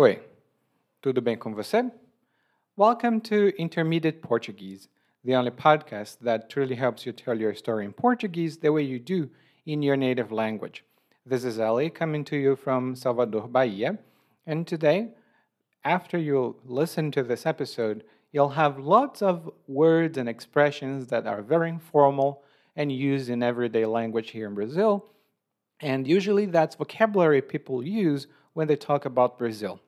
Oi, tudo bem com você? Welcome to Intermediate Portuguese, the only podcast that truly helps you tell your story in Portuguese the way you do in your native language. This is Ali coming to you from Salvador, Bahia, and today, after you listen to this episode, you'll have lots of words and expressions that are very informal and used in everyday language here in Brazil. And usually that's vocabulary people use when they talk about Brazil.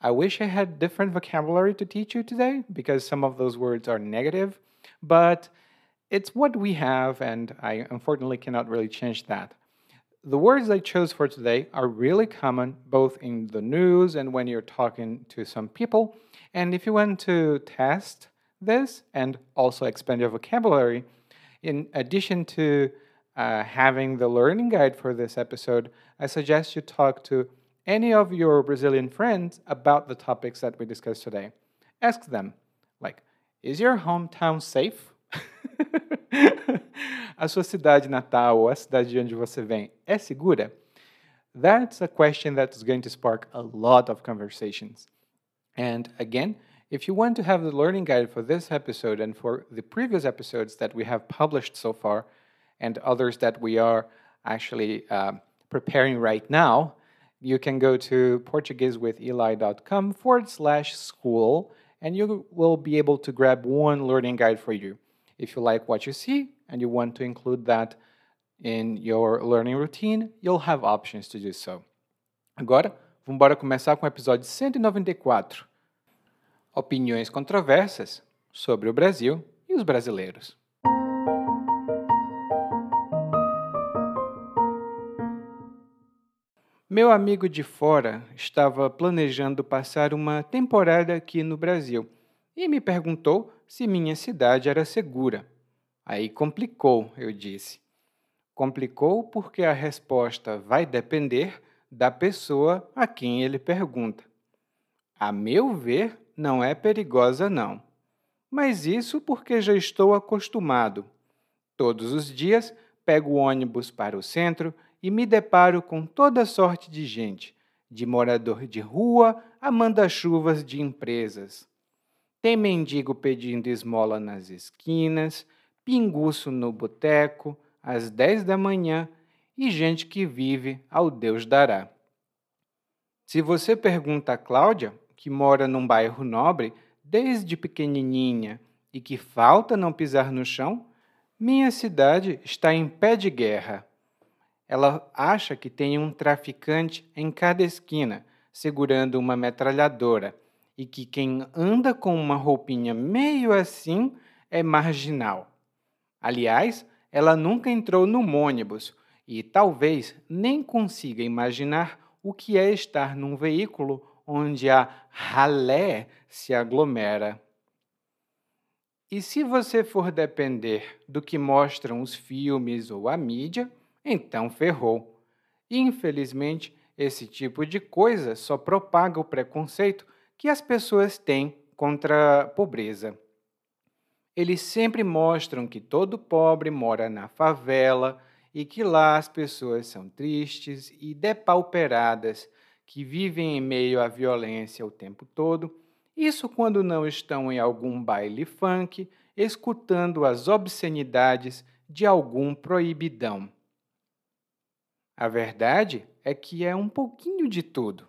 I wish I had different vocabulary to teach you today because some of those words are negative, but it's what we have, and I unfortunately cannot really change that. The words I chose for today are really common both in the news and when you're talking to some people. And if you want to test this and also expand your vocabulary, in addition to uh, having the learning guide for this episode, I suggest you talk to any of your Brazilian friends about the topics that we discussed today. Ask them, like, is your hometown safe? a sua cidade natal ou a cidade de onde você vem é segura? That's a question that's going to spark a lot of conversations. And again, if you want to have the learning guide for this episode and for the previous episodes that we have published so far, and others that we are actually uh, preparing right now, you can go to PortugueseWithEli.com forward slash school and you will be able to grab one learning guide for you. If you like what you see and you want to include that in your learning routine, you'll have options to do so. Agora, vamos começar com o episódio 194. Opiniões controversas sobre o Brasil e os brasileiros. Meu amigo de fora estava planejando passar uma temporada aqui no Brasil e me perguntou se minha cidade era segura. Aí complicou, eu disse. Complicou porque a resposta vai depender da pessoa a quem ele pergunta. A meu ver, não é perigosa, não. Mas isso porque já estou acostumado. Todos os dias pego ônibus para o centro e me deparo com toda sorte de gente, de morador de rua a manda-chuvas de empresas. Tem mendigo pedindo esmola nas esquinas, pinguço no boteco, às dez da manhã, e gente que vive ao Deus dará. Se você pergunta a Cláudia, que mora num bairro nobre desde pequenininha e que falta não pisar no chão, minha cidade está em pé de guerra. Ela acha que tem um traficante em cada esquina, segurando uma metralhadora, e que quem anda com uma roupinha meio assim é marginal. Aliás, ela nunca entrou no ônibus e talvez nem consiga imaginar o que é estar num veículo onde a ralé se aglomera. E se você for depender do que mostram os filmes ou a mídia, então ferrou. Infelizmente, esse tipo de coisa só propaga o preconceito que as pessoas têm contra a pobreza. Eles sempre mostram que todo pobre mora na favela e que lá as pessoas são tristes e depauperadas, que vivem em meio à violência o tempo todo. Isso quando não estão em algum baile funk, escutando as obscenidades de algum proibidão. A verdade é que é um pouquinho de tudo.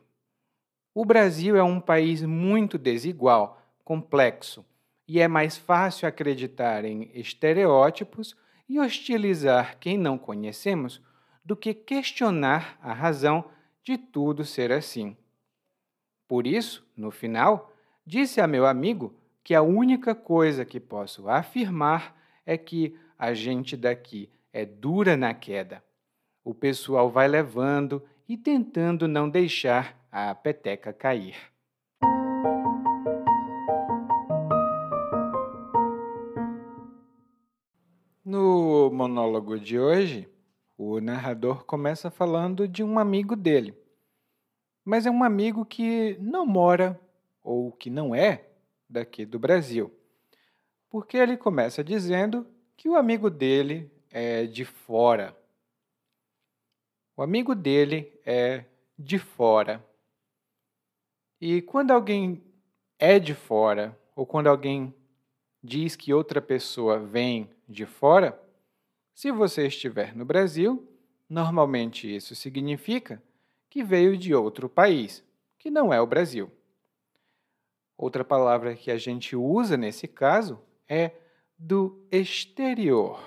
O Brasil é um país muito desigual, complexo, e é mais fácil acreditar em estereótipos e hostilizar quem não conhecemos do que questionar a razão de tudo ser assim. Por isso, no final, disse a meu amigo que a única coisa que posso afirmar é que a gente daqui é dura na queda o pessoal vai levando e tentando não deixar a peteca cair. No monólogo de hoje, o narrador começa falando de um amigo dele. Mas é um amigo que não mora ou que não é daqui do Brasil. Porque ele começa dizendo que o amigo dele é de fora, o amigo dele é de fora. E quando alguém é de fora, ou quando alguém diz que outra pessoa vem de fora, se você estiver no Brasil, normalmente isso significa que veio de outro país, que não é o Brasil. Outra palavra que a gente usa nesse caso é do exterior.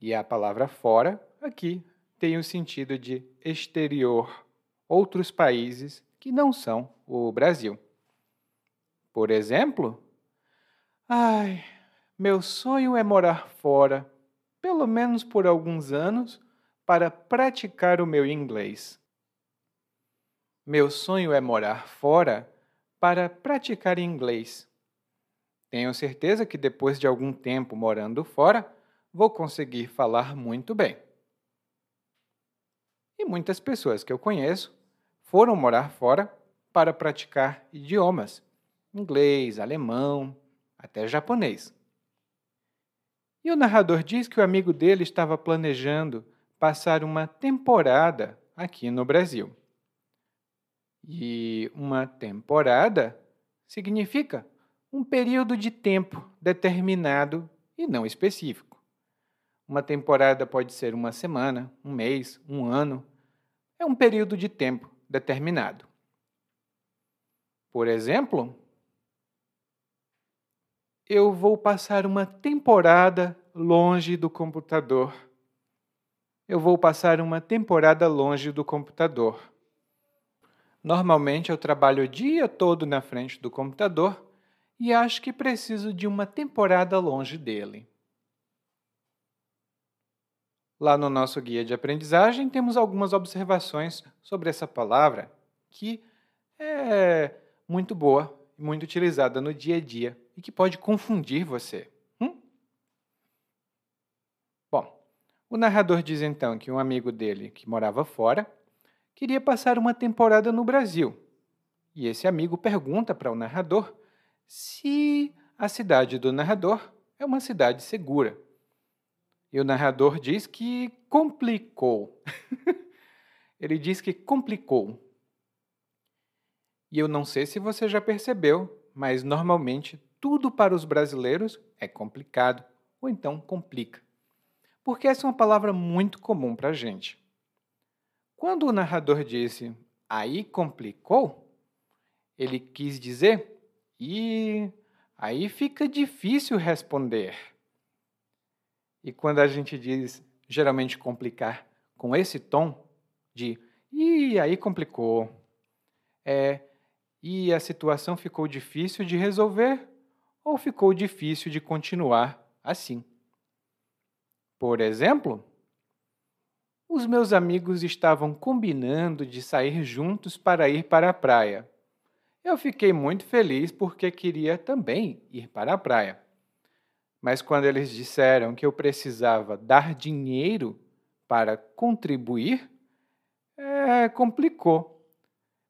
E a palavra fora aqui tem o sentido de exterior, outros países que não são o Brasil. Por exemplo, ai, meu sonho é morar fora, pelo menos por alguns anos, para praticar o meu inglês. Meu sonho é morar fora para praticar inglês. Tenho certeza que depois de algum tempo morando fora, vou conseguir falar muito bem. E muitas pessoas que eu conheço foram morar fora para praticar idiomas, inglês, alemão, até japonês. E o narrador diz que o amigo dele estava planejando passar uma temporada aqui no Brasil. E uma temporada significa um período de tempo determinado e não específico. Uma temporada pode ser uma semana, um mês, um ano. É um período de tempo determinado. Por exemplo, eu vou passar uma temporada longe do computador. Eu vou passar uma temporada longe do computador. Normalmente eu trabalho o dia todo na frente do computador e acho que preciso de uma temporada longe dele. Lá no nosso guia de aprendizagem temos algumas observações sobre essa palavra que é muito boa muito utilizada no dia a dia e que pode confundir você. Hum? Bom, o narrador diz então que um amigo dele que morava fora queria passar uma temporada no Brasil. E esse amigo pergunta para o narrador se a cidade do narrador é uma cidade segura. E o narrador diz que complicou. Ele diz que complicou. E eu não sei se você já percebeu, mas normalmente tudo para os brasileiros é complicado, ou então complica. Porque essa é uma palavra muito comum para a gente. Quando o narrador disse aí complicou, ele quis dizer e aí fica difícil responder. E quando a gente diz geralmente complicar com esse tom de e aí complicou, é e a situação ficou difícil de resolver ou ficou difícil de continuar assim. Por exemplo, os meus amigos estavam combinando de sair juntos para ir para a praia. Eu fiquei muito feliz porque queria também ir para a praia. Mas quando eles disseram que eu precisava dar dinheiro para contribuir, é, complicou,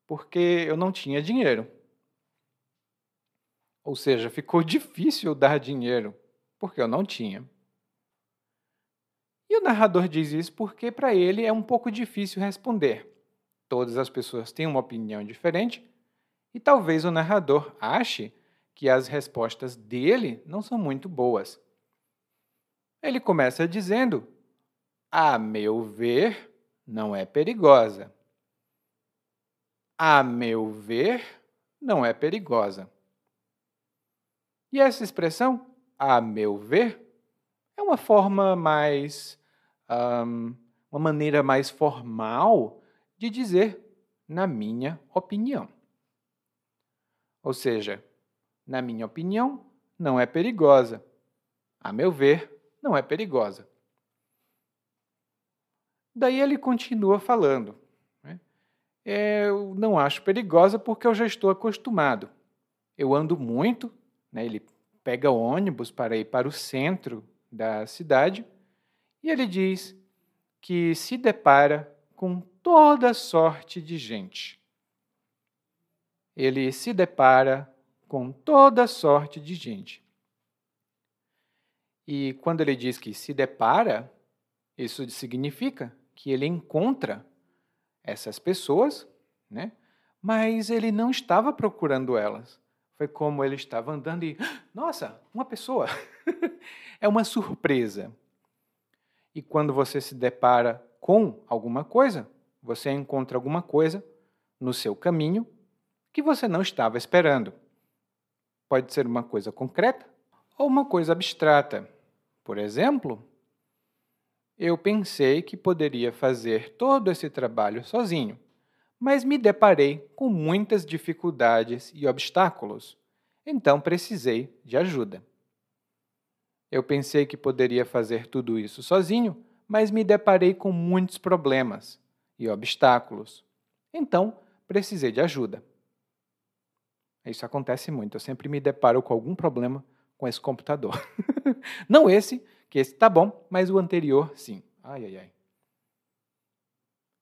porque eu não tinha dinheiro. Ou seja, ficou difícil dar dinheiro, porque eu não tinha. E o narrador diz isso porque para ele é um pouco difícil responder. Todas as pessoas têm uma opinião diferente e talvez o narrador ache que as respostas dele não são muito boas. Ele começa dizendo: A meu ver, não é perigosa. A meu ver, não é perigosa. E essa expressão, a meu ver, é uma forma mais um, uma maneira mais formal de dizer na minha opinião. Ou seja, na minha opinião, não é perigosa. A meu ver, não é perigosa. Daí ele continua falando. Né? Eu não acho perigosa porque eu já estou acostumado. Eu ando muito, né? ele pega ônibus para ir para o centro da cidade e ele diz que se depara com toda sorte de gente. Ele se depara com toda sorte de gente. E quando ele diz que se depara, isso significa que ele encontra essas pessoas, né? mas ele não estava procurando elas. Foi como ele estava andando e, nossa, uma pessoa. é uma surpresa. E quando você se depara com alguma coisa, você encontra alguma coisa no seu caminho que você não estava esperando. Pode ser uma coisa concreta ou uma coisa abstrata. Por exemplo, eu pensei que poderia fazer todo esse trabalho sozinho, mas me deparei com muitas dificuldades e obstáculos, então precisei de ajuda. Eu pensei que poderia fazer tudo isso sozinho, mas me deparei com muitos problemas e obstáculos, então precisei de ajuda. Isso acontece muito, eu sempre me deparo com algum problema com esse computador. Não esse, que esse tá bom, mas o anterior sim. Ai, ai, ai.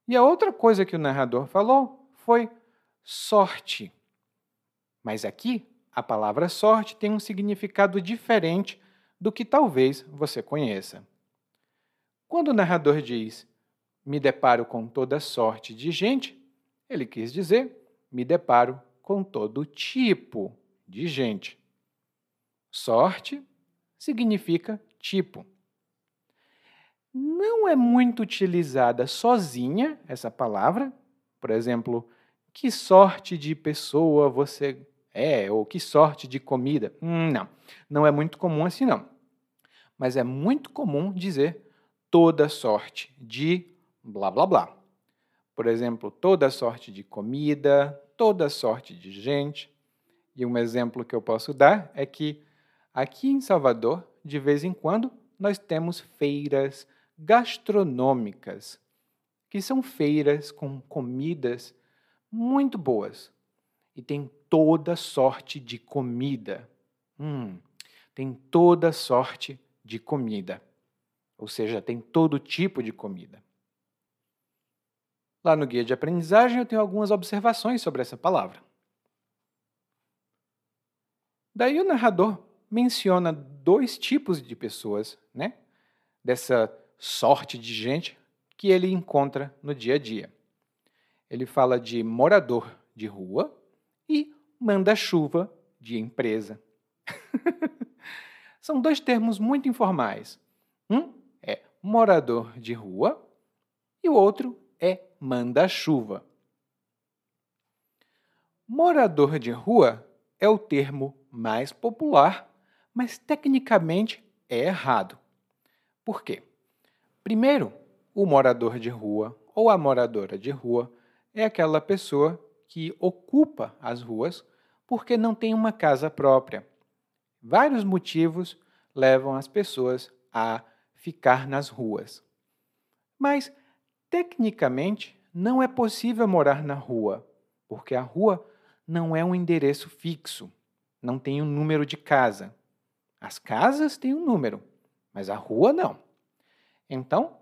E a outra coisa que o narrador falou foi sorte. Mas aqui, a palavra sorte tem um significado diferente do que talvez você conheça. Quando o narrador diz me deparo com toda sorte de gente, ele quis dizer me deparo com todo tipo de gente. Sorte significa tipo. Não é muito utilizada sozinha essa palavra. Por exemplo, que sorte de pessoa você é, ou que sorte de comida. Hum, não, não é muito comum assim, não. Mas é muito comum dizer toda sorte de blá blá blá. Por exemplo, toda sorte de comida, toda sorte de gente. E um exemplo que eu posso dar é que aqui em Salvador, de vez em quando, nós temos feiras gastronômicas, que são feiras com comidas muito boas. E tem toda sorte de comida. Hum, tem toda sorte de comida. Ou seja, tem todo tipo de comida. Lá no guia de aprendizagem eu tenho algumas observações sobre essa palavra. Daí o narrador menciona dois tipos de pessoas, né? Dessa sorte de gente que ele encontra no dia a dia. Ele fala de morador de rua e manda-chuva de empresa. São dois termos muito informais. Um é morador de rua e o outro é manda-chuva. Morador de rua é o termo mais popular, mas tecnicamente é errado. Por quê? Primeiro, o morador de rua ou a moradora de rua é aquela pessoa que ocupa as ruas porque não tem uma casa própria. Vários motivos levam as pessoas a ficar nas ruas. Mas Tecnicamente, não é possível morar na rua, porque a rua não é um endereço fixo, não tem um número de casa. As casas têm um número, mas a rua não. Então,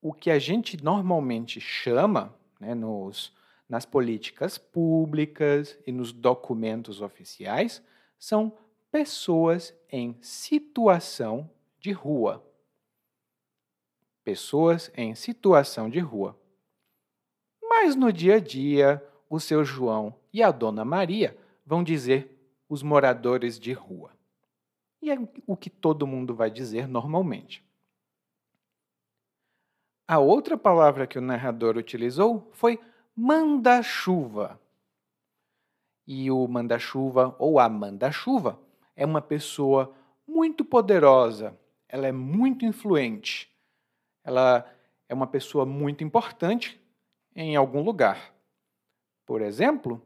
o que a gente normalmente chama né, nos, nas políticas públicas e nos documentos oficiais são pessoas em situação de rua pessoas em situação de rua. Mas no dia a dia, o seu João e a dona Maria vão dizer os moradores de rua. E é o que todo mundo vai dizer normalmente. A outra palavra que o narrador utilizou foi manda-chuva. E o manda-chuva ou a manda-chuva é uma pessoa muito poderosa, ela é muito influente, ela é uma pessoa muito importante em algum lugar. Por exemplo,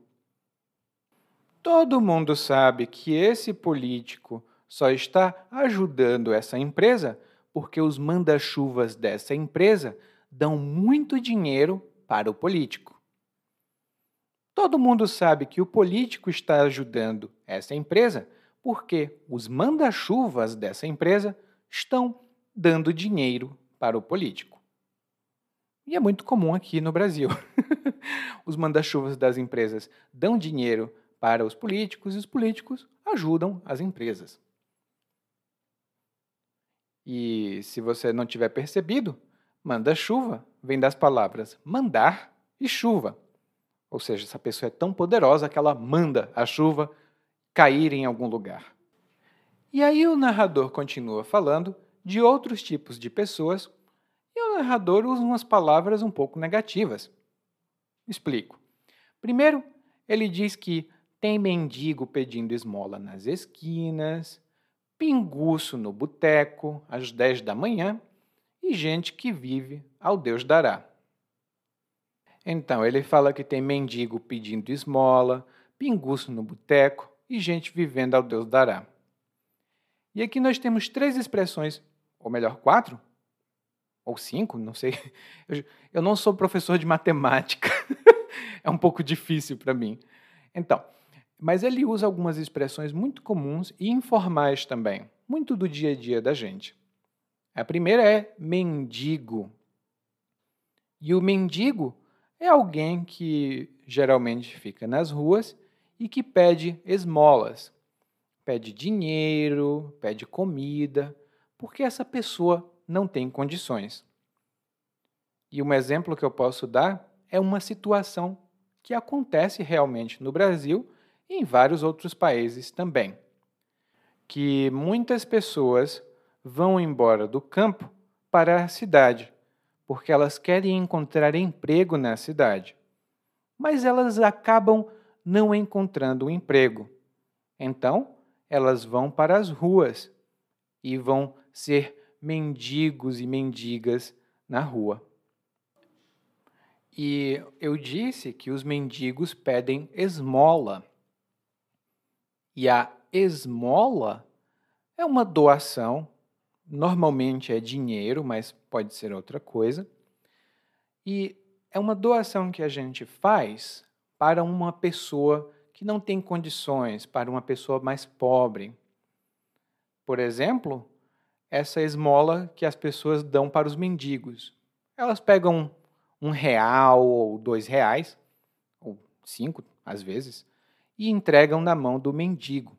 todo mundo sabe que esse político só está ajudando essa empresa porque os manda-chuvas dessa empresa dão muito dinheiro para o político. Todo mundo sabe que o político está ajudando essa empresa porque os manda-chuvas dessa empresa estão dando dinheiro para o político. E é muito comum aqui no Brasil. os manda-chuvas das empresas dão dinheiro para os políticos e os políticos ajudam as empresas. E se você não tiver percebido, manda-chuva vem das palavras mandar e chuva. Ou seja, essa pessoa é tão poderosa que ela manda a chuva cair em algum lugar. E aí o narrador continua falando de outros tipos de pessoas e o narrador usa umas palavras um pouco negativas. Explico. Primeiro, ele diz que tem mendigo pedindo esmola nas esquinas, pinguço no boteco às 10 da manhã e gente que vive ao Deus dará. Então, ele fala que tem mendigo pedindo esmola, pinguço no boteco e gente vivendo ao Deus dará. E aqui nós temos três expressões, ou melhor, quatro, ou cinco, não sei. Eu, eu não sou professor de matemática, é um pouco difícil para mim. Então, mas ele usa algumas expressões muito comuns e informais também, muito do dia a dia da gente. A primeira é mendigo. E o mendigo é alguém que geralmente fica nas ruas e que pede esmolas, pede dinheiro, pede comida, porque essa pessoa não tem condições. E um exemplo que eu posso dar é uma situação que acontece realmente no Brasil e em vários outros países também. Que muitas pessoas vão embora do campo para a cidade porque elas querem encontrar emprego na cidade. Mas elas acabam não encontrando um emprego. Então, elas vão para as ruas e vão ser mendigos e mendigas na rua. E eu disse que os mendigos pedem esmola. E a esmola é uma doação Normalmente é dinheiro, mas pode ser outra coisa. E é uma doação que a gente faz para uma pessoa que não tem condições, para uma pessoa mais pobre. Por exemplo, essa esmola que as pessoas dão para os mendigos. Elas pegam um real ou dois reais, ou cinco às vezes, e entregam na mão do mendigo.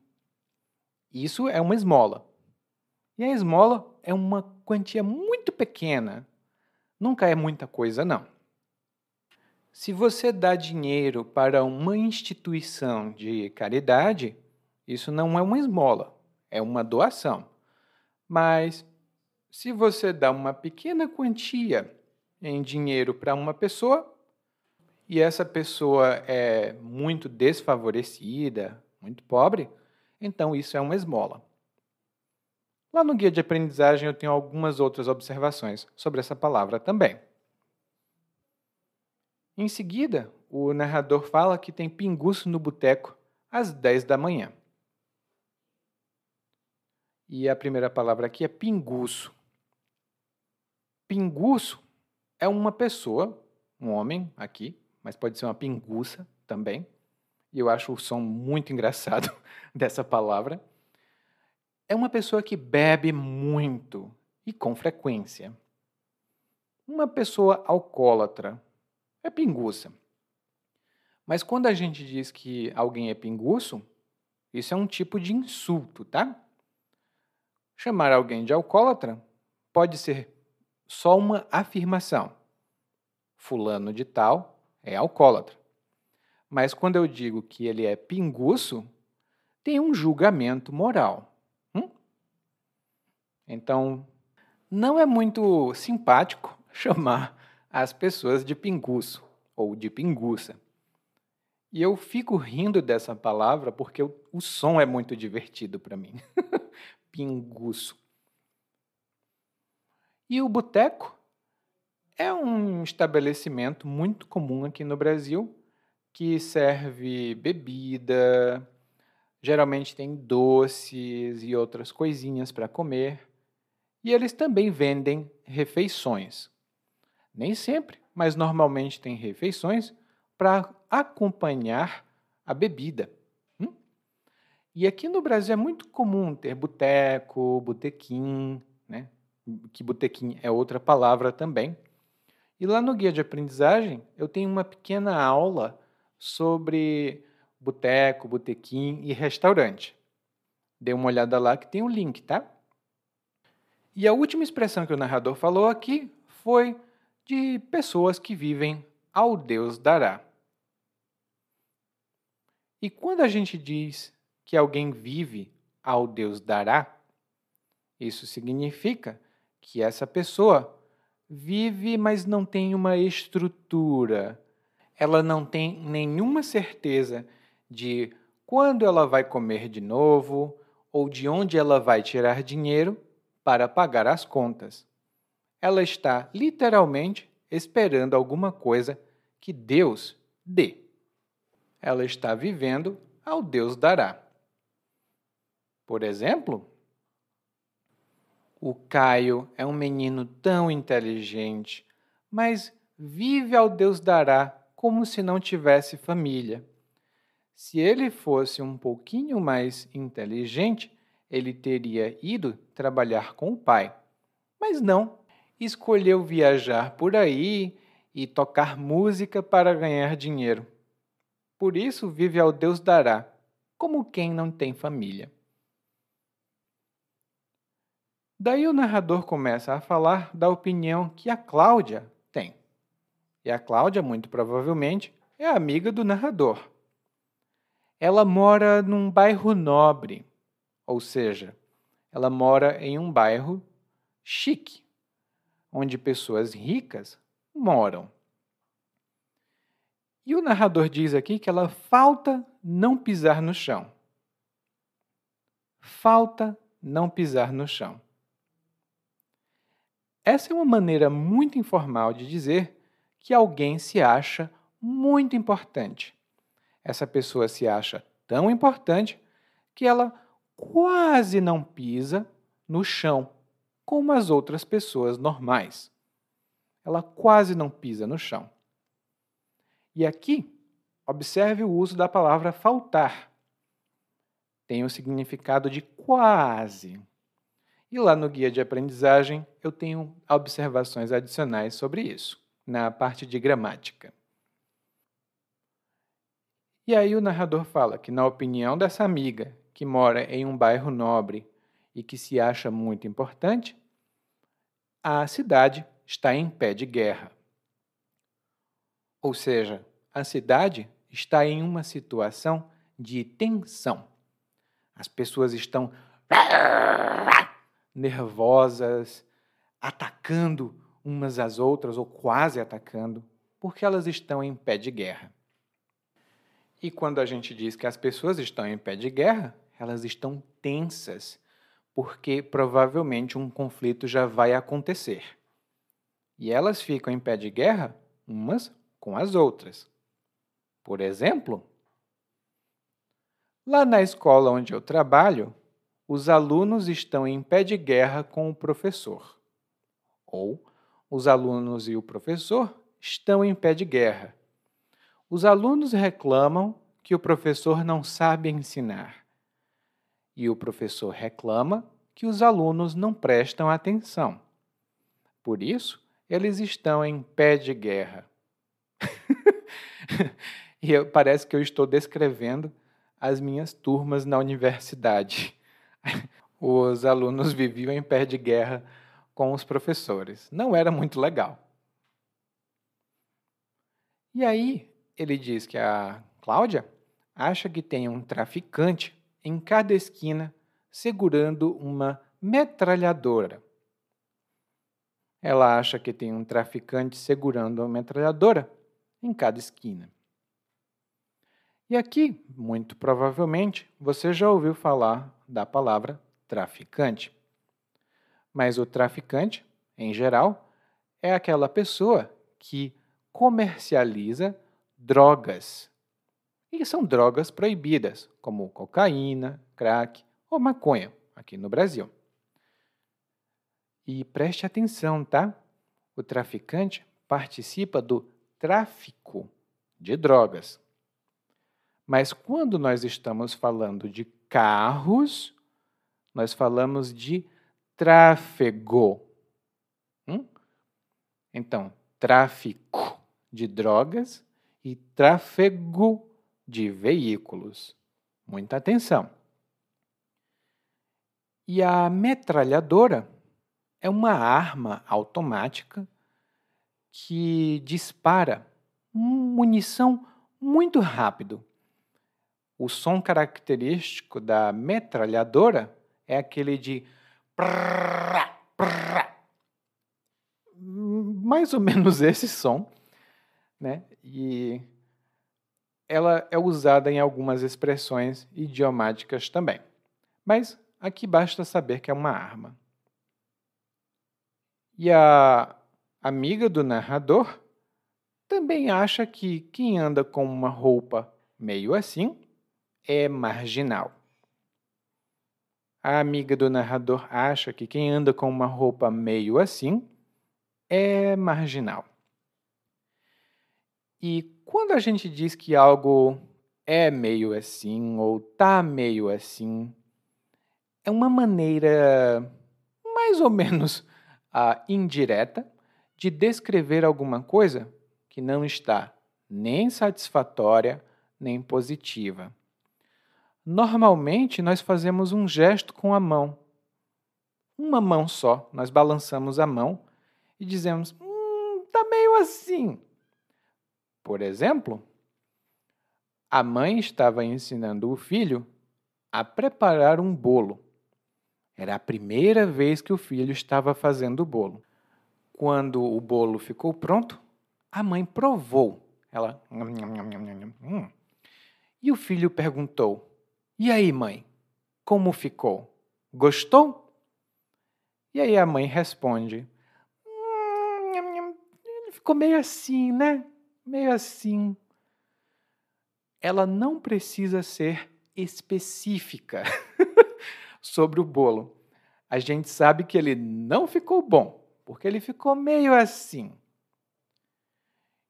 Isso é uma esmola. E a esmola é uma quantia muito pequena. Nunca é muita coisa, não. Se você dá dinheiro para uma instituição de caridade, isso não é uma esmola, é uma doação. Mas se você dá uma pequena quantia em dinheiro para uma pessoa e essa pessoa é muito desfavorecida, muito pobre, então isso é uma esmola. Lá no guia de aprendizagem eu tenho algumas outras observações sobre essa palavra também. Em seguida, o narrador fala que tem pinguço no boteco às 10 da manhã. E a primeira palavra aqui é pinguço. Pinguço é uma pessoa, um homem aqui, mas pode ser uma pinguça também. E eu acho o som muito engraçado dessa palavra é uma pessoa que bebe muito e com frequência. Uma pessoa alcoólatra é pinguça. Mas quando a gente diz que alguém é pinguço, isso é um tipo de insulto, tá? Chamar alguém de alcoólatra pode ser só uma afirmação. Fulano de tal é alcoólatra. Mas quando eu digo que ele é pinguço, tem um julgamento moral. Então, não é muito simpático chamar as pessoas de pinguço ou de pinguça. E eu fico rindo dessa palavra porque o som é muito divertido para mim. pinguço. E o boteco é um estabelecimento muito comum aqui no Brasil que serve bebida, geralmente tem doces e outras coisinhas para comer. E eles também vendem refeições. Nem sempre, mas normalmente tem refeições para acompanhar a bebida. E aqui no Brasil é muito comum ter boteco, botequim, né? que botequim é outra palavra também. E lá no guia de aprendizagem eu tenho uma pequena aula sobre boteco, botequim e restaurante. Dê uma olhada lá que tem o um link, tá? E a última expressão que o narrador falou aqui foi de pessoas que vivem ao Deus dará. E quando a gente diz que alguém vive ao Deus dará, isso significa que essa pessoa vive, mas não tem uma estrutura. Ela não tem nenhuma certeza de quando ela vai comer de novo ou de onde ela vai tirar dinheiro para pagar as contas. Ela está literalmente esperando alguma coisa que Deus dê. Ela está vivendo ao Deus dará. Por exemplo, o Caio é um menino tão inteligente, mas vive ao Deus dará como se não tivesse família. Se ele fosse um pouquinho mais inteligente, ele teria ido trabalhar com o pai. Mas não, escolheu viajar por aí e tocar música para ganhar dinheiro. Por isso vive ao Deus dará, como quem não tem família. Daí o narrador começa a falar da opinião que a Cláudia tem. E a Cláudia, muito provavelmente, é amiga do narrador. Ela mora num bairro nobre, ou seja, ela mora em um bairro chique, onde pessoas ricas moram. E o narrador diz aqui que ela falta não pisar no chão. Falta não pisar no chão. Essa é uma maneira muito informal de dizer que alguém se acha muito importante. Essa pessoa se acha tão importante que ela quase não pisa no chão, como as outras pessoas normais. Ela quase não pisa no chão. E aqui, observe o uso da palavra faltar. Tem o significado de quase. E lá no guia de aprendizagem eu tenho observações adicionais sobre isso, na parte de gramática. E aí o narrador fala que, na opinião dessa amiga, que mora em um bairro nobre e que se acha muito importante, a cidade está em pé de guerra. Ou seja, a cidade está em uma situação de tensão. As pessoas estão nervosas, atacando umas às outras, ou quase atacando, porque elas estão em pé de guerra. E quando a gente diz que as pessoas estão em pé de guerra, elas estão tensas, porque provavelmente um conflito já vai acontecer. E elas ficam em pé de guerra umas com as outras. Por exemplo, lá na escola onde eu trabalho, os alunos estão em pé de guerra com o professor. Ou os alunos e o professor estão em pé de guerra. Os alunos reclamam que o professor não sabe ensinar. E o professor reclama que os alunos não prestam atenção. Por isso, eles estão em pé de guerra. e parece que eu estou descrevendo as minhas turmas na universidade. os alunos viviam em pé de guerra com os professores. Não era muito legal. E aí, ele diz que a Cláudia acha que tem um traficante em cada esquina segurando uma metralhadora. Ela acha que tem um traficante segurando uma metralhadora em cada esquina. E aqui, muito provavelmente, você já ouviu falar da palavra traficante. Mas o traficante, em geral, é aquela pessoa que comercializa drogas. E são drogas proibidas, como cocaína, crack ou maconha, aqui no Brasil. E preste atenção, tá? O traficante participa do tráfico de drogas. Mas quando nós estamos falando de carros, nós falamos de tráfego. Hum? Então, tráfico de drogas e tráfego de veículos. Muita atenção. E a metralhadora é uma arma automática que dispara munição muito rápido o som característico da metralhadora é aquele de prrr, prrr. mais ou menos esse som, né? E ela é usada em algumas expressões idiomáticas também. Mas aqui basta saber que é uma arma. E a amiga do narrador também acha que quem anda com uma roupa meio assim é marginal. A amiga do narrador acha que quem anda com uma roupa meio assim é marginal. E quando a gente diz que algo é meio assim ou tá meio assim, é uma maneira mais ou menos uh, indireta de descrever alguma coisa que não está nem satisfatória nem positiva. Normalmente, nós fazemos um gesto com a mão. Uma mão só. Nós balançamos a mão e dizemos: Hum, tá meio assim. Por exemplo, a mãe estava ensinando o filho a preparar um bolo. Era a primeira vez que o filho estava fazendo o bolo. Quando o bolo ficou pronto, a mãe provou. Ela. Hum. E o filho perguntou: E aí, mãe? Como ficou? Gostou? E aí a mãe responde: hum, Ele ficou meio assim, né? Meio assim. Ela não precisa ser específica sobre o bolo. A gente sabe que ele não ficou bom, porque ele ficou meio assim.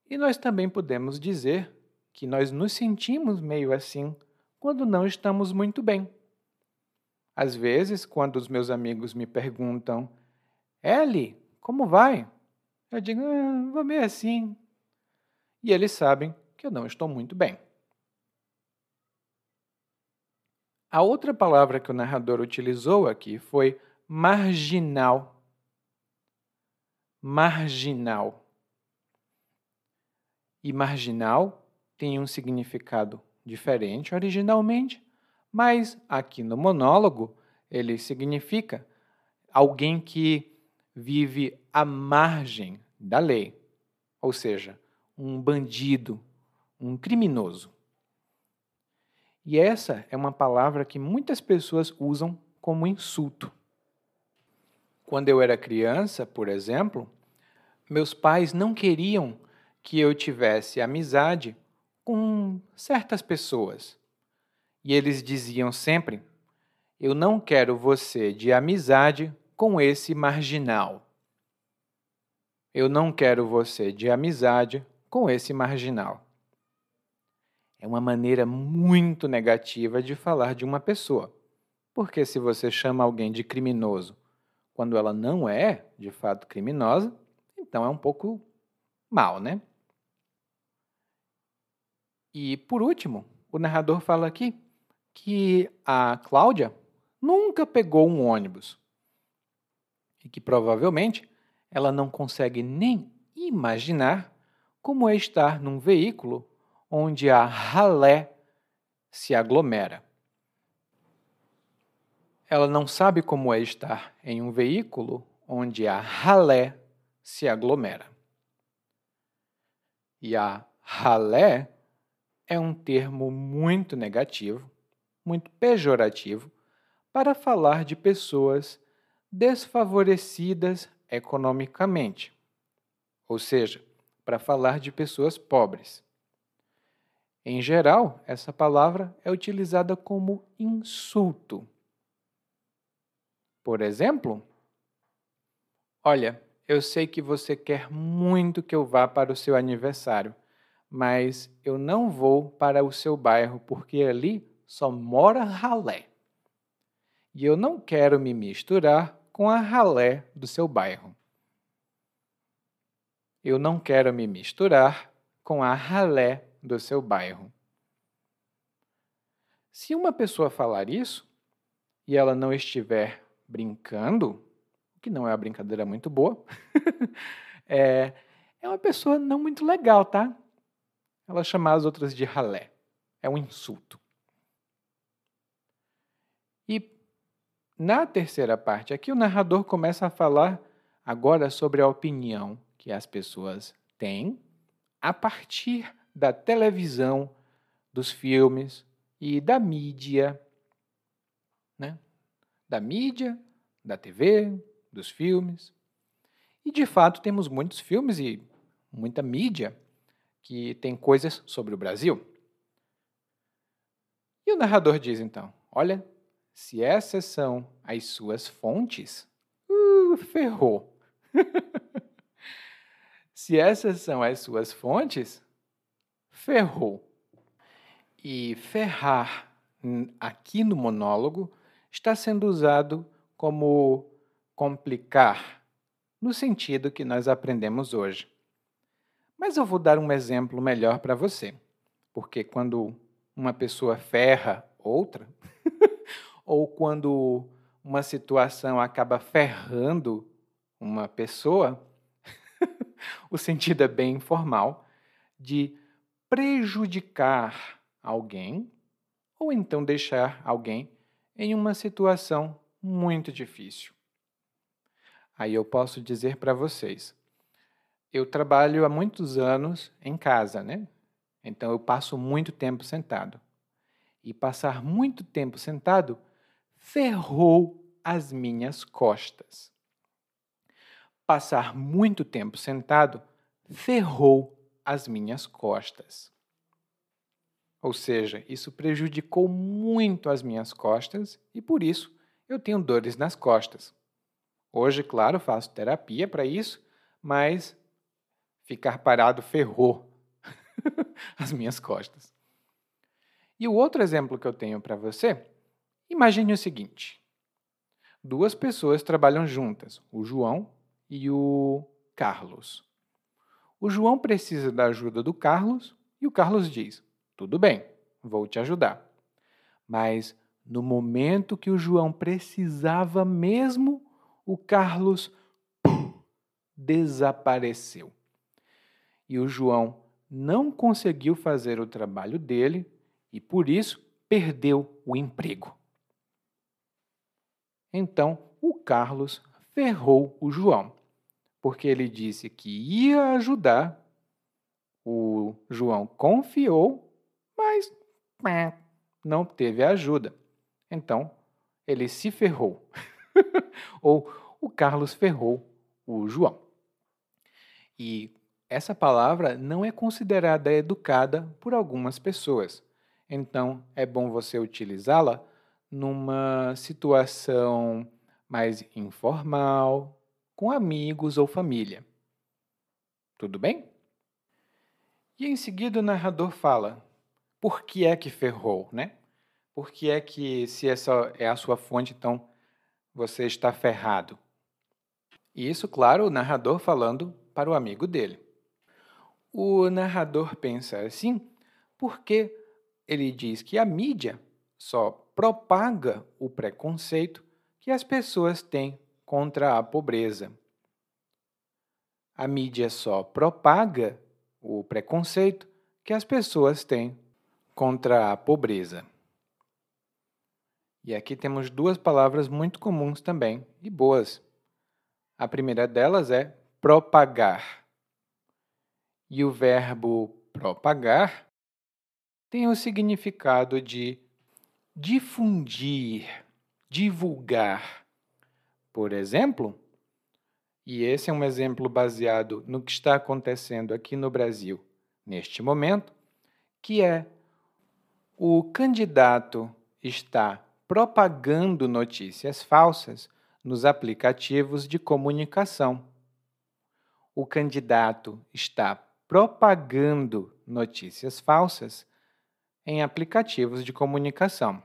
E nós também podemos dizer que nós nos sentimos meio assim quando não estamos muito bem. Às vezes, quando os meus amigos me perguntam, Ellie, como vai? Eu digo, ah, vou meio assim. E eles sabem que eu não estou muito bem. A outra palavra que o narrador utilizou aqui foi marginal. Marginal e marginal tem um significado diferente originalmente, mas aqui no monólogo ele significa alguém que vive à margem da lei, ou seja, um bandido, um criminoso. E essa é uma palavra que muitas pessoas usam como insulto. Quando eu era criança, por exemplo, meus pais não queriam que eu tivesse amizade com certas pessoas. E eles diziam sempre: Eu não quero você de amizade com esse marginal. Eu não quero você de amizade com esse marginal. É uma maneira muito negativa de falar de uma pessoa. Porque se você chama alguém de criminoso quando ela não é, de fato, criminosa, então é um pouco mal, né? E por último, o narrador fala aqui que a Cláudia nunca pegou um ônibus e que provavelmente ela não consegue nem imaginar como é estar num veículo onde a ralé se aglomera. Ela não sabe como é estar em um veículo onde a ralé se aglomera. E a ralé é um termo muito negativo, muito pejorativo, para falar de pessoas desfavorecidas economicamente, ou seja, para falar de pessoas pobres. Em geral, essa palavra é utilizada como insulto. Por exemplo, olha, eu sei que você quer muito que eu vá para o seu aniversário, mas eu não vou para o seu bairro porque ali só mora ralé. E eu não quero me misturar com a ralé do seu bairro. Eu não quero me misturar com a ralé do seu bairro. Se uma pessoa falar isso e ela não estiver brincando, que não é uma brincadeira muito boa, é, é uma pessoa não muito legal, tá? Ela chamar as outras de ralé. É um insulto. E na terceira parte aqui, o narrador começa a falar agora sobre a opinião que as pessoas têm a partir da televisão, dos filmes e da mídia. Né? Da mídia, da TV, dos filmes. E de fato temos muitos filmes e muita mídia que tem coisas sobre o Brasil. E o narrador diz então: Olha, se essas são as suas fontes, uh, ferrou. Se essas são as suas fontes, ferrou. E ferrar aqui no monólogo está sendo usado como complicar, no sentido que nós aprendemos hoje. Mas eu vou dar um exemplo melhor para você, porque quando uma pessoa ferra outra, ou quando uma situação acaba ferrando uma pessoa, o sentido é bem informal, de prejudicar alguém ou então deixar alguém em uma situação muito difícil. Aí eu posso dizer para vocês, eu trabalho há muitos anos em casa, né? Então eu passo muito tempo sentado. E passar muito tempo sentado ferrou as minhas costas passar muito tempo sentado ferrou as minhas costas. Ou seja, isso prejudicou muito as minhas costas e por isso eu tenho dores nas costas. Hoje, claro, faço terapia para isso, mas ficar parado ferrou as minhas costas. E o outro exemplo que eu tenho para você, imagine o seguinte: duas pessoas trabalham juntas, o João e o Carlos. O João precisa da ajuda do Carlos e o Carlos diz: Tudo bem, vou te ajudar. Mas no momento que o João precisava mesmo, o Carlos desapareceu. E o João não conseguiu fazer o trabalho dele e por isso perdeu o emprego. Então o Carlos ferrou o João porque ele disse que ia ajudar. O João confiou, mas não teve ajuda. Então, ele se ferrou. Ou o Carlos ferrou o João. E essa palavra não é considerada educada por algumas pessoas. Então, é bom você utilizá-la numa situação mais informal, com amigos ou família. Tudo bem? E em seguida o narrador fala: por que é que ferrou, né? Por que é que, se essa é a sua fonte, então você está ferrado? E isso, claro, o narrador falando para o amigo dele. O narrador pensa assim porque ele diz que a mídia só propaga o preconceito que as pessoas têm contra a pobreza. A mídia só propaga o preconceito que as pessoas têm contra a pobreza. E aqui temos duas palavras muito comuns também e boas. A primeira delas é propagar. E o verbo propagar tem o significado de difundir, divulgar. Por exemplo, e esse é um exemplo baseado no que está acontecendo aqui no Brasil neste momento, que é o candidato está propagando notícias falsas nos aplicativos de comunicação. O candidato está propagando notícias falsas em aplicativos de comunicação.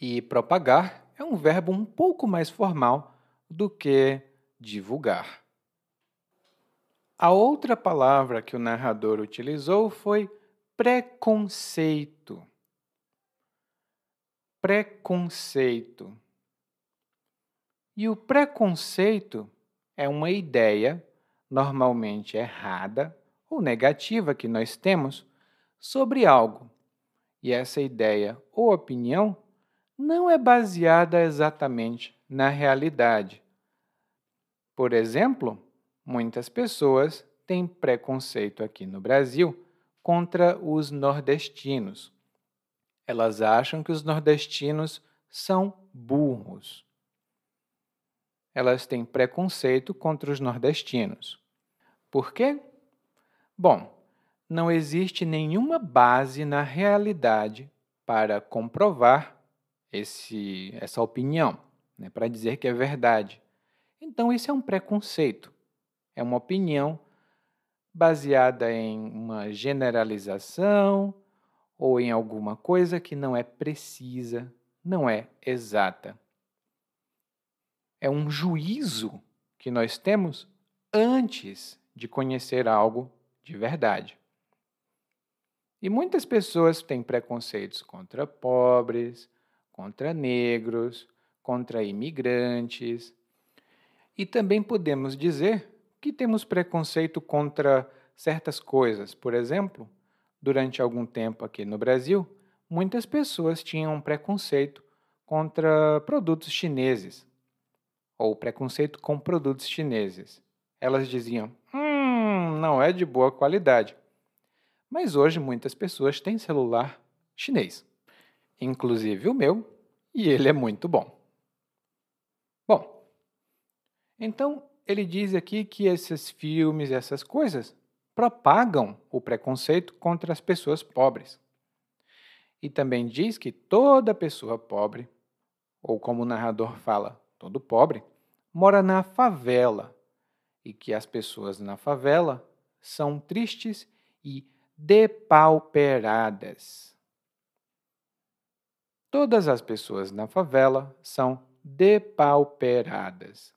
E propagar é um verbo um pouco mais formal do que divulgar. A outra palavra que o narrador utilizou foi preconceito. Preconceito. E o preconceito é uma ideia, normalmente errada ou negativa, que nós temos sobre algo. E essa ideia ou opinião não é baseada exatamente na realidade. Por exemplo, muitas pessoas têm preconceito aqui no Brasil contra os nordestinos. Elas acham que os nordestinos são burros. Elas têm preconceito contra os nordestinos. Por quê? Bom, não existe nenhuma base na realidade para comprovar esse, essa opinião, né, para dizer que é verdade. Então, isso é um preconceito, é uma opinião baseada em uma generalização ou em alguma coisa que não é precisa, não é exata. É um juízo que nós temos antes de conhecer algo de verdade. E muitas pessoas têm preconceitos contra pobres, contra negros, contra imigrantes. E também podemos dizer que temos preconceito contra certas coisas. Por exemplo, durante algum tempo aqui no Brasil, muitas pessoas tinham preconceito contra produtos chineses, ou preconceito com produtos chineses. Elas diziam: não é de boa qualidade. Mas hoje muitas pessoas têm celular chinês, inclusive o meu, e ele é muito bom. Bom, então ele diz aqui que esses filmes, essas coisas, propagam o preconceito contra as pessoas pobres. E também diz que toda pessoa pobre, ou como o narrador fala, todo pobre, mora na favela e que as pessoas na favela são tristes e depauperadas. Todas as pessoas na favela são depauperadas.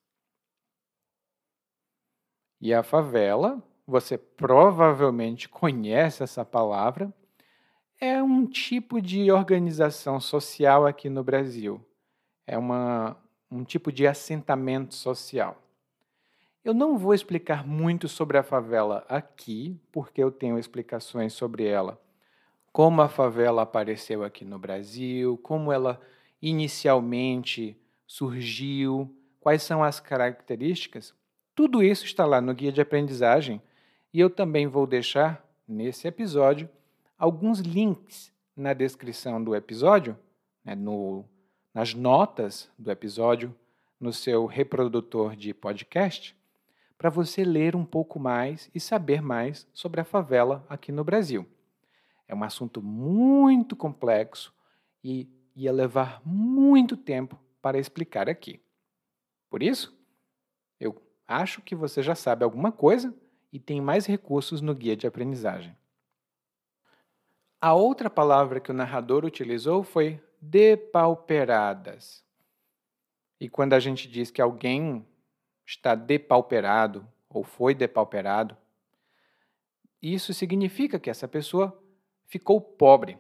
E a favela, você provavelmente conhece essa palavra, é um tipo de organização social aqui no Brasil. É uma, um tipo de assentamento social. Eu não vou explicar muito sobre a favela aqui, porque eu tenho explicações sobre ela. Como a favela apareceu aqui no Brasil, como ela inicialmente surgiu, quais são as características. Tudo isso está lá no guia de aprendizagem e eu também vou deixar nesse episódio alguns links na descrição do episódio, né, no, nas notas do episódio, no seu reprodutor de podcast para você ler um pouco mais e saber mais sobre a favela aqui no Brasil. É um assunto muito complexo e ia levar muito tempo para explicar aqui. Por isso, eu acho que você já sabe alguma coisa e tem mais recursos no guia de aprendizagem. A outra palavra que o narrador utilizou foi depauperadas. E quando a gente diz que alguém está depauperado ou foi depauperado, isso significa que essa pessoa ficou pobre.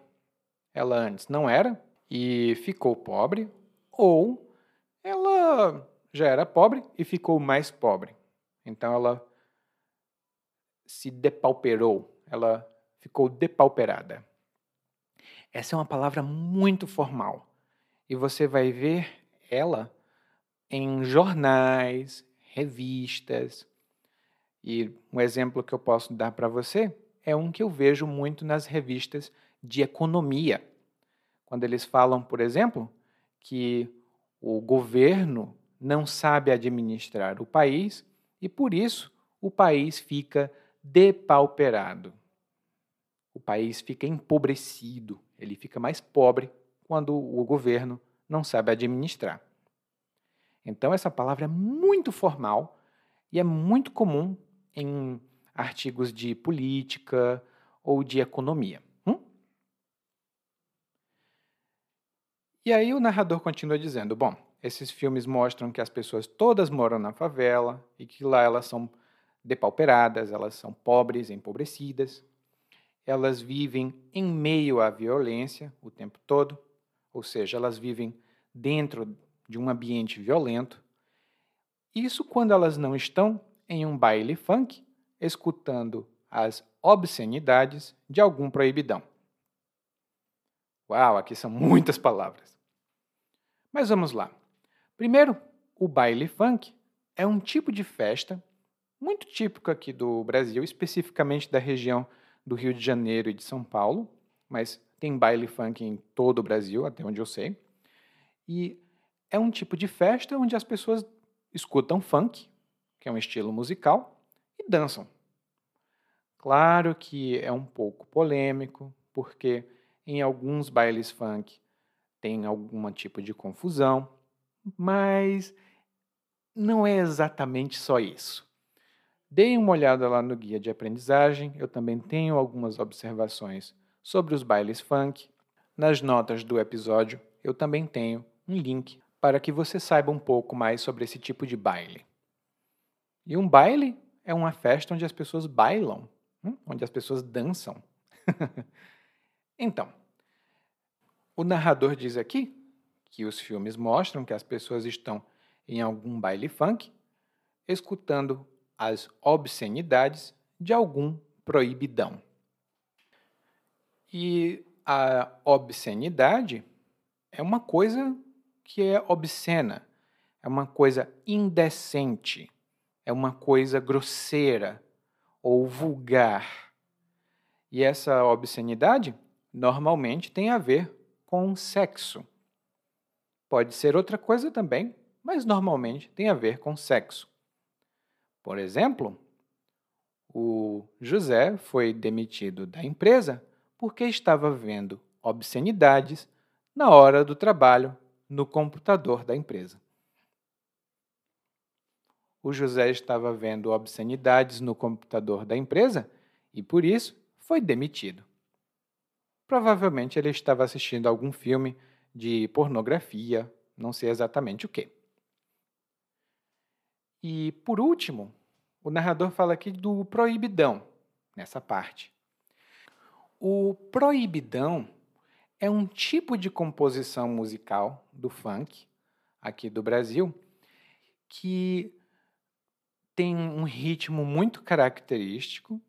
Ela antes não era e ficou pobre, ou ela já era pobre e ficou mais pobre. Então ela se depauperou, ela ficou depauperada. Essa é uma palavra muito formal e você vai ver ela em jornais, revistas. E um exemplo que eu posso dar para você é um que eu vejo muito nas revistas de economia. Quando eles falam, por exemplo, que o governo não sabe administrar o país e por isso o país fica depauperado. O país fica empobrecido, ele fica mais pobre quando o governo não sabe administrar. Então, essa palavra é muito formal e é muito comum em artigos de política ou de economia. Hum? E aí o narrador continua dizendo: bom, esses filmes mostram que as pessoas todas moram na favela e que lá elas são depauperadas, elas são pobres, empobrecidas, elas vivem em meio à violência o tempo todo, ou seja, elas vivem dentro de um ambiente violento. Isso quando elas não estão em um baile funk escutando as obscenidades de algum proibidão. Uau, aqui são muitas palavras. Mas vamos lá. Primeiro, o baile funk é um tipo de festa muito típico aqui do Brasil, especificamente da região do Rio de Janeiro e de São Paulo, mas tem baile funk em todo o Brasil, até onde eu sei. E é um tipo de festa onde as pessoas escutam funk, que é um estilo musical, e dançam. Claro que é um pouco polêmico, porque em alguns bailes funk tem algum tipo de confusão, mas não é exatamente só isso. Deem uma olhada lá no guia de aprendizagem, eu também tenho algumas observações sobre os bailes funk. Nas notas do episódio, eu também tenho um link para que você saiba um pouco mais sobre esse tipo de baile. E um baile é uma festa onde as pessoas bailam, hum, onde as pessoas dançam. então, o narrador diz aqui que os filmes mostram que as pessoas estão em algum baile funk, escutando as obscenidades de algum proibidão. E a obscenidade é uma coisa que é obscena, é uma coisa indecente, é uma coisa grosseira ou vulgar. E essa obscenidade normalmente tem a ver com sexo. Pode ser outra coisa também, mas normalmente tem a ver com sexo. Por exemplo, o José foi demitido da empresa porque estava vendo obscenidades na hora do trabalho no computador da empresa. O José estava vendo obscenidades no computador da empresa e, por isso, foi demitido. Provavelmente ele estava assistindo algum filme de pornografia, não sei exatamente o que. E, por último, o narrador fala aqui do proibidão, nessa parte. O proibidão é um tipo de composição musical do funk, aqui do Brasil, que tem um ritmo muito característico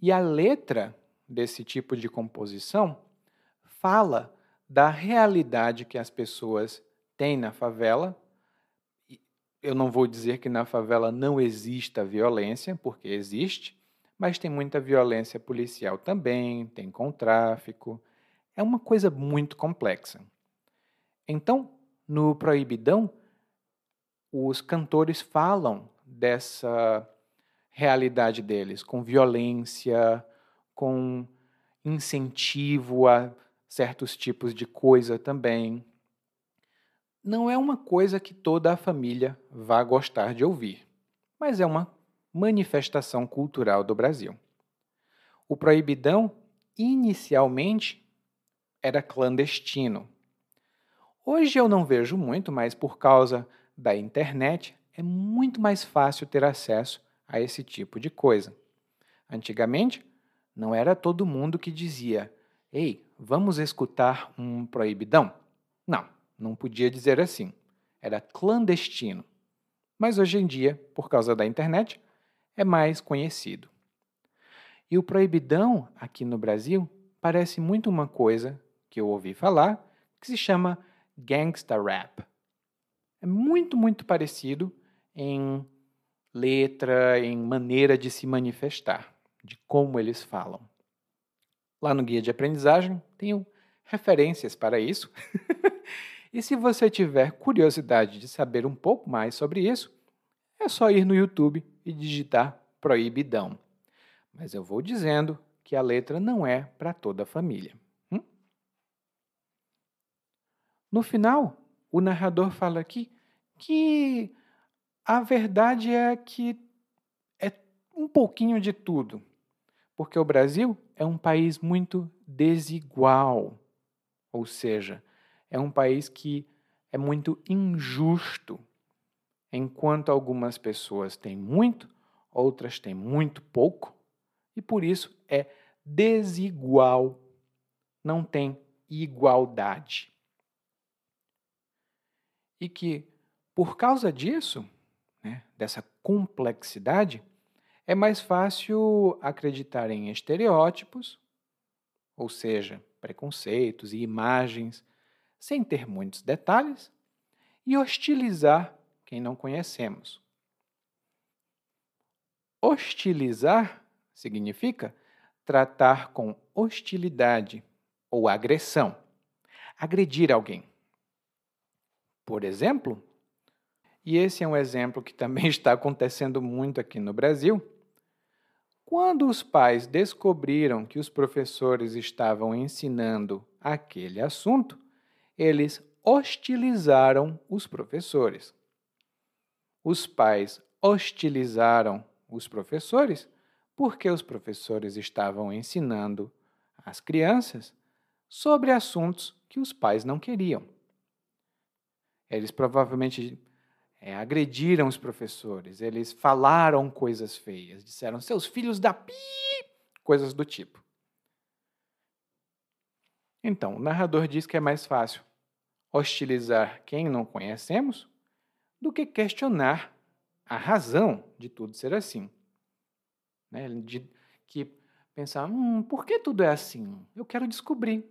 e a letra desse tipo de composição fala da realidade que as pessoas têm na favela eu não vou dizer que na favela não exista violência, porque existe, mas tem muita violência policial também, tem com tráfico. É uma coisa muito complexa. Então, no Proibidão, os cantores falam dessa realidade deles, com violência, com incentivo a certos tipos de coisa também não é uma coisa que toda a família vá gostar de ouvir, mas é uma manifestação cultural do Brasil. O proibidão, inicialmente, era clandestino. Hoje eu não vejo muito, mas por causa da internet é muito mais fácil ter acesso a esse tipo de coisa. Antigamente, não era todo mundo que dizia: Ei, vamos escutar um proibidão? Não não podia dizer assim. Era clandestino. Mas hoje em dia, por causa da internet, é mais conhecido. E o proibidão aqui no Brasil parece muito uma coisa que eu ouvi falar que se chama gangsta rap. É muito, muito parecido em letra, em maneira de se manifestar, de como eles falam. Lá no guia de aprendizagem tenho referências para isso. E se você tiver curiosidade de saber um pouco mais sobre isso, é só ir no YouTube e digitar proibidão. Mas eu vou dizendo que a letra não é para toda a família. Hum? No final, o narrador fala aqui que a verdade é que é um pouquinho de tudo, porque o Brasil é um país muito desigual, ou seja, é um país que é muito injusto. Enquanto algumas pessoas têm muito, outras têm muito pouco, e por isso é desigual. Não tem igualdade. E que, por causa disso, né, dessa complexidade, é mais fácil acreditar em estereótipos ou seja, preconceitos e imagens, sem ter muitos detalhes, e hostilizar quem não conhecemos. Hostilizar significa tratar com hostilidade ou agressão, agredir alguém. Por exemplo, e esse é um exemplo que também está acontecendo muito aqui no Brasil, quando os pais descobriram que os professores estavam ensinando aquele assunto, eles hostilizaram os professores. Os pais hostilizaram os professores porque os professores estavam ensinando as crianças sobre assuntos que os pais não queriam. Eles provavelmente é, agrediram os professores, eles falaram coisas feias, disseram seus filhos da pi, coisas do tipo. Então, o narrador diz que é mais fácil hostilizar quem não conhecemos do que questionar a razão de tudo ser assim. Né? De, que pensar, hum, por que tudo é assim? Eu quero descobrir.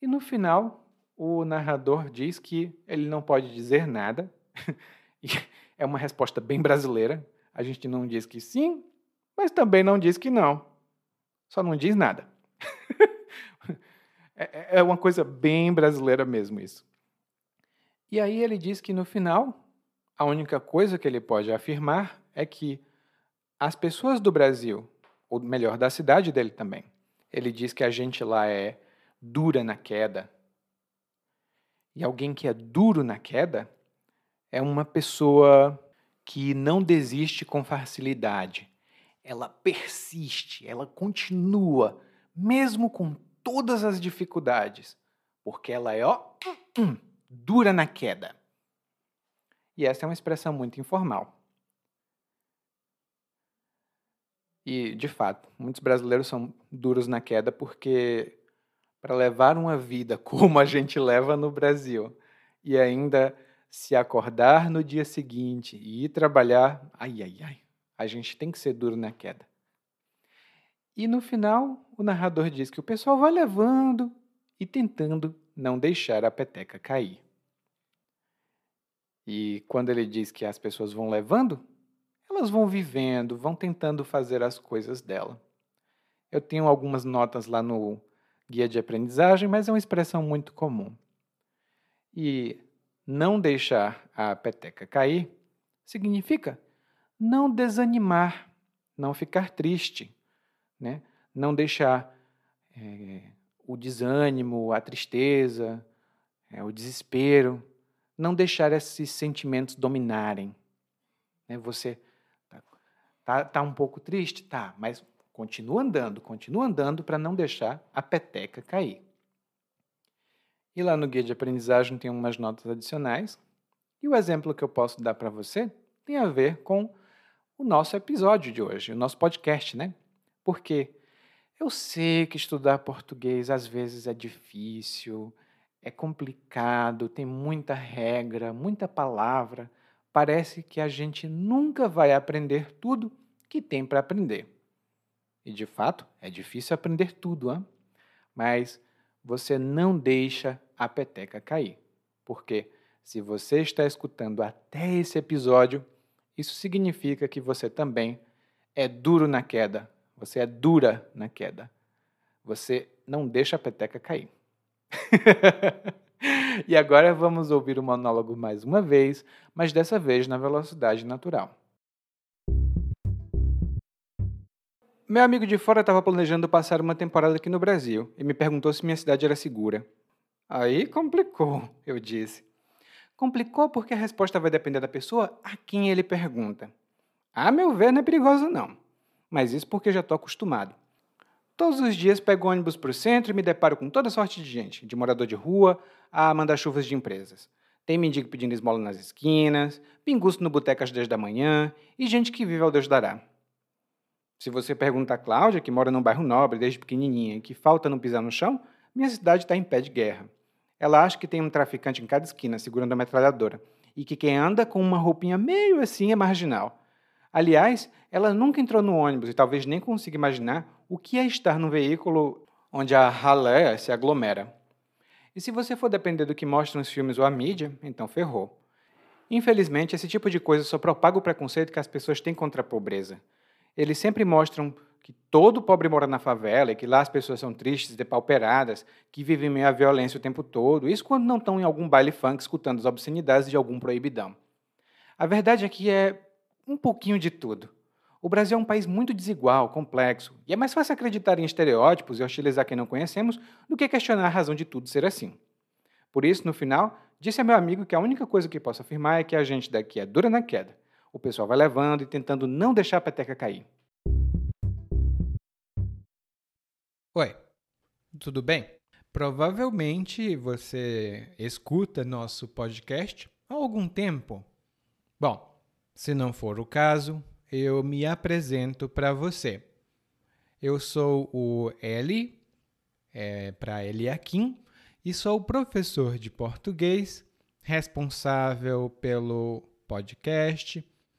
E no final, o narrador diz que ele não pode dizer nada. é uma resposta bem brasileira. A gente não diz que sim, mas também não diz que não. Só não diz nada. É, é, é uma coisa bem brasileira mesmo isso. E aí ele diz que no final, a única coisa que ele pode afirmar é que as pessoas do Brasil, ou melhor, da cidade dele também, ele diz que a gente lá é dura na queda. E alguém que é duro na queda é uma pessoa que não desiste com facilidade. Ela persiste, ela continua, mesmo com todas as dificuldades, porque ela é, ó, hum, dura na queda. E essa é uma expressão muito informal. E, de fato, muitos brasileiros são duros na queda porque, para levar uma vida como a gente leva no Brasil e ainda se acordar no dia seguinte e ir trabalhar, ai, ai, ai, a gente tem que ser duro na queda. E no final, o narrador diz que o pessoal vai levando e tentando não deixar a peteca cair. E quando ele diz que as pessoas vão levando, elas vão vivendo, vão tentando fazer as coisas dela. Eu tenho algumas notas lá no guia de aprendizagem, mas é uma expressão muito comum. E não deixar a peteca cair significa não desanimar, não ficar triste, né? não deixar é, o desânimo, a tristeza, é, o desespero, não deixar esses sentimentos dominarem. Né? Você tá, tá, tá um pouco triste? Tá, mas continua andando, continua andando para não deixar a peteca cair. E lá no guia de aprendizagem tem umas notas adicionais. E o exemplo que eu posso dar para você tem a ver com o nosso episódio de hoje, o nosso podcast, né? Porque eu sei que estudar português às vezes é difícil, é complicado, tem muita regra, muita palavra. Parece que a gente nunca vai aprender tudo que tem para aprender. E de fato, é difícil aprender tudo, hein? mas você não deixa a peteca cair. Porque se você está escutando até esse episódio, isso significa que você também é duro na queda, você é dura na queda. Você não deixa a peteca cair. e agora vamos ouvir o monólogo mais uma vez, mas dessa vez na velocidade natural. Meu amigo de fora estava planejando passar uma temporada aqui no Brasil e me perguntou se minha cidade era segura. Aí complicou, eu disse. Complicou porque a resposta vai depender da pessoa a quem ele pergunta. A meu ver, não é perigoso, não mas isso porque já estou acostumado. Todos os dias pego ônibus para o centro e me deparo com toda sorte de gente, de morador de rua a manda-chuvas de empresas. Tem mendigo pedindo esmola nas esquinas, pinguço no boteco às 10 da manhã e gente que vive ao Deus dará. Se você pergunta a Cláudia, que mora num bairro nobre desde pequenininha e que falta não pisar no chão, minha cidade está em pé de guerra. Ela acha que tem um traficante em cada esquina segurando a metralhadora e que quem anda com uma roupinha meio assim é marginal. Aliás, ela nunca entrou no ônibus e talvez nem consiga imaginar o que é estar num veículo onde a ralé se aglomera. E se você for depender do que mostram os filmes ou a mídia, então ferrou. Infelizmente, esse tipo de coisa só propaga o preconceito que as pessoas têm contra a pobreza. Eles sempre mostram que todo pobre mora na favela e que lá as pessoas são tristes, depauperadas, que vivem meio à violência o tempo todo, isso quando não estão em algum baile funk escutando as obscenidades de algum proibidão. A verdade é que é um pouquinho de tudo. O Brasil é um país muito desigual, complexo, e é mais fácil acreditar em estereótipos e hostilizar quem não conhecemos do que questionar a razão de tudo ser assim. Por isso, no final, disse a meu amigo que a única coisa que posso afirmar é que a gente daqui é dura na queda. O pessoal vai levando e tentando não deixar a peteca cair. Oi, tudo bem? Provavelmente você escuta nosso podcast há algum tempo. Bom, se não for o caso, eu me apresento para você. Eu sou o Eli, é, para Eliakim, e sou professor de português, responsável pelo podcast,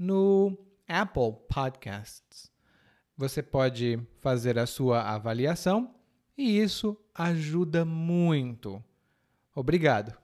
no Apple Podcasts. Você pode fazer a sua avaliação e isso ajuda muito. Obrigado.